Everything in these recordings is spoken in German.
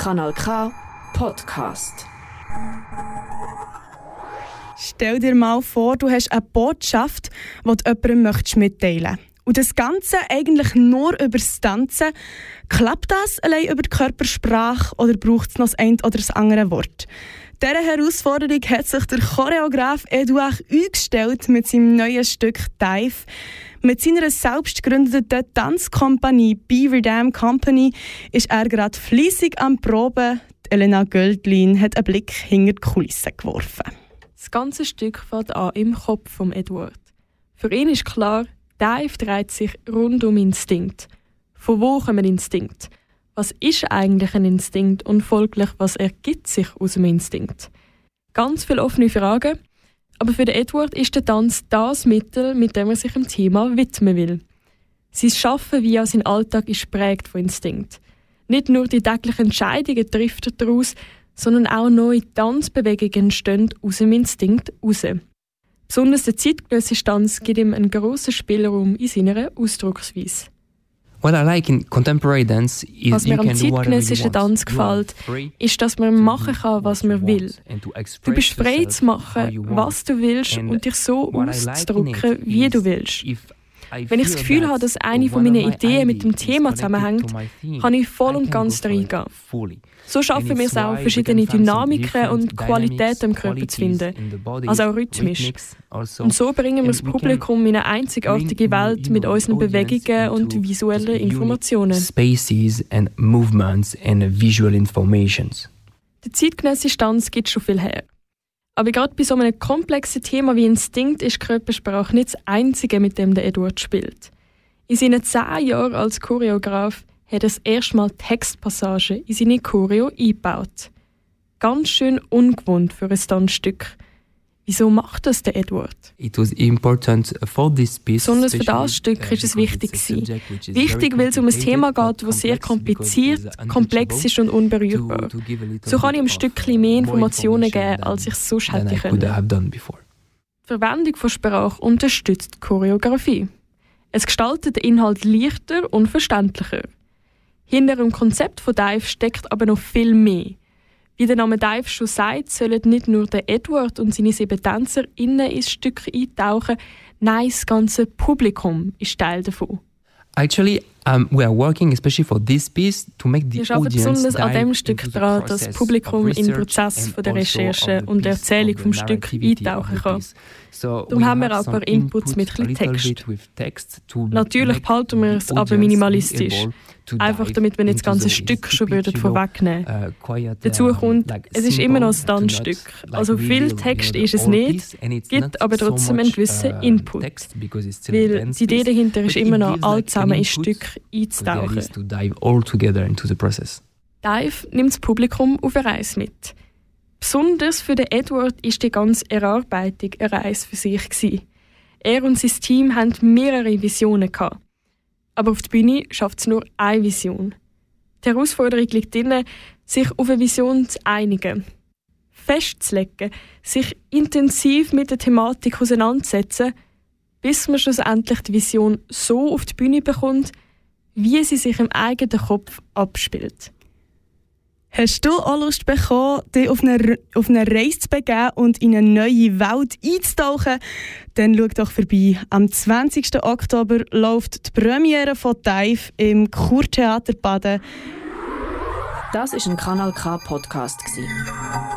Kanal K Podcast. Stell dir mal vor, du hast eine Botschaft, die du jemandem möchtest mitteilen Und das Ganze eigentlich nur über das Tanzen. Klappt das allein über die Körpersprache oder braucht es noch das ein oder das andere Wort? Dieser Herausforderung hat sich der Choreograf Eduard eingestellt mit seinem neuen Stück Dive. Mit seiner selbst gegründeten Tanzkompanie Beaver Dam Company ist er gerade fließig am Proben. Elena Göldlin hat einen Blick hinter die Kulissen geworfen. Das ganze Stück fällt an im Kopf von Edward. Für ihn ist klar, Dive dreht sich rund um Instinkt. Von wo kommen Instinkt? Was ist eigentlich ein Instinkt und folglich, was ergibt sich aus dem Instinkt? Ganz viele offene Fragen, aber für Edward ist der Tanz das Mittel, mit dem er sich dem Thema widmen will. Sein Schaffen wie auch sein Alltag ist prägt von Instinkt. Nicht nur die täglichen Entscheidungen trifft er daraus, sondern auch neue Tanzbewegungen entstehen aus dem Instinkt raus. Besonders der zeitgenössische Tanz gibt ihm einen grossen Spielraum in seiner Ausdrucksweise. What I like in contemporary dance is was mir am zeitgenössischen Tanz gefällt, ist, dass man machen kann, was man will. Du bist frei zu machen, was du willst und dich so auszudrücken, wie du willst. Wenn ich das Gefühl habe, dass eine von meinen Ideen mit dem Thema zusammenhängt, kann ich voll und ganz reingehen. So schaffen wir es auch, verschiedene Dynamiken und Qualitäten im Körper zu finden, also auch rhythmisch. Also und so bringen wir das Publikum in eine einzigartige Welt mit unseren Bewegungen und visuellen Informationen. Spaces and movements and visual informations. Der zeitgenössische Tanz gibt schon viel her. Aber gerade bei so einem komplexen Thema wie Instinkt ist Körpersprache nicht das Einzige, mit dem der Edward spielt. In seinen zehn Jahren als Choreograf hat er das erste Mal Textpassagen in seine Choreo eingebaut. Ganz schön ungewohnt für ein Tanzstück. Wieso macht das der Edward? It was important for this piece, Besonders für das Stück ist es wichtig Wichtig, weil es um ein Thema geht, das sehr kompliziert, komplex ist und unberührbar. So kann ich ein Stückchen mehr Informationen geben, als ich es sonst hätte können. Die Verwendung von Sprache unterstützt die Choreografie. Es gestaltet den Inhalt leichter und verständlicher. Hinter dem Konzept von Dive steckt aber noch viel mehr. Wie der Name Dive schon sagt, sollen nicht nur der Edward und seine sieben Tänzer innen ins Stück eintauchen, nein, das ganze Publikum ist Teil davon. Actually, um, we are working especially for this piece to make the Wir arbeiten besonders an dem Stück daran, dass das Publikum in den Prozess von der also Recherche und der Erzählung vom Stück eintauchen kann. Darum haben wir auch ein paar Inputs mit ein Text. Natürlich behalten wir es aber minimalistisch. Einfach damit wir nicht das ganze Stück schon würden vorwegnehmen uh, Dazu kommt, es ist immer noch ein Tanzstück. Also viel Text ist es nicht, gibt aber trotzdem einen gewissen uh, Input. Weil die Idee dahinter ist immer noch, all zusammen ins Stück einzutauchen. Dive nimmt das Publikum auf eine Reise mit. Besonders für den Edward ist die ganze Erarbeitung eine Reise für sich. Gewesen. Er und sein Team hatten mehrere Visionen. Gehabt. Aber auf der Bühne schafft es nur eine Vision. Die Herausforderung liegt darin, sich auf eine Vision zu einigen. Festzulegen, sich intensiv mit der Thematik auseinandersetzen, bis man schlussendlich die Vision so auf die Bühne bekommt, wie sie sich im eigenen Kopf abspielt. Hast du auch Lust bekommen, dich auf eine, auf eine Reise zu begeben und in eine neue Welt einzutauchen? Dann schau doch vorbei. Am 20. Oktober läuft die Premiere von Dive im Kurtheater Baden. Das ist ein Kanal K Podcast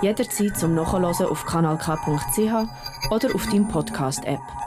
Jederzeit zum Nachhören auf kanalk.ch oder auf deinem Podcast App.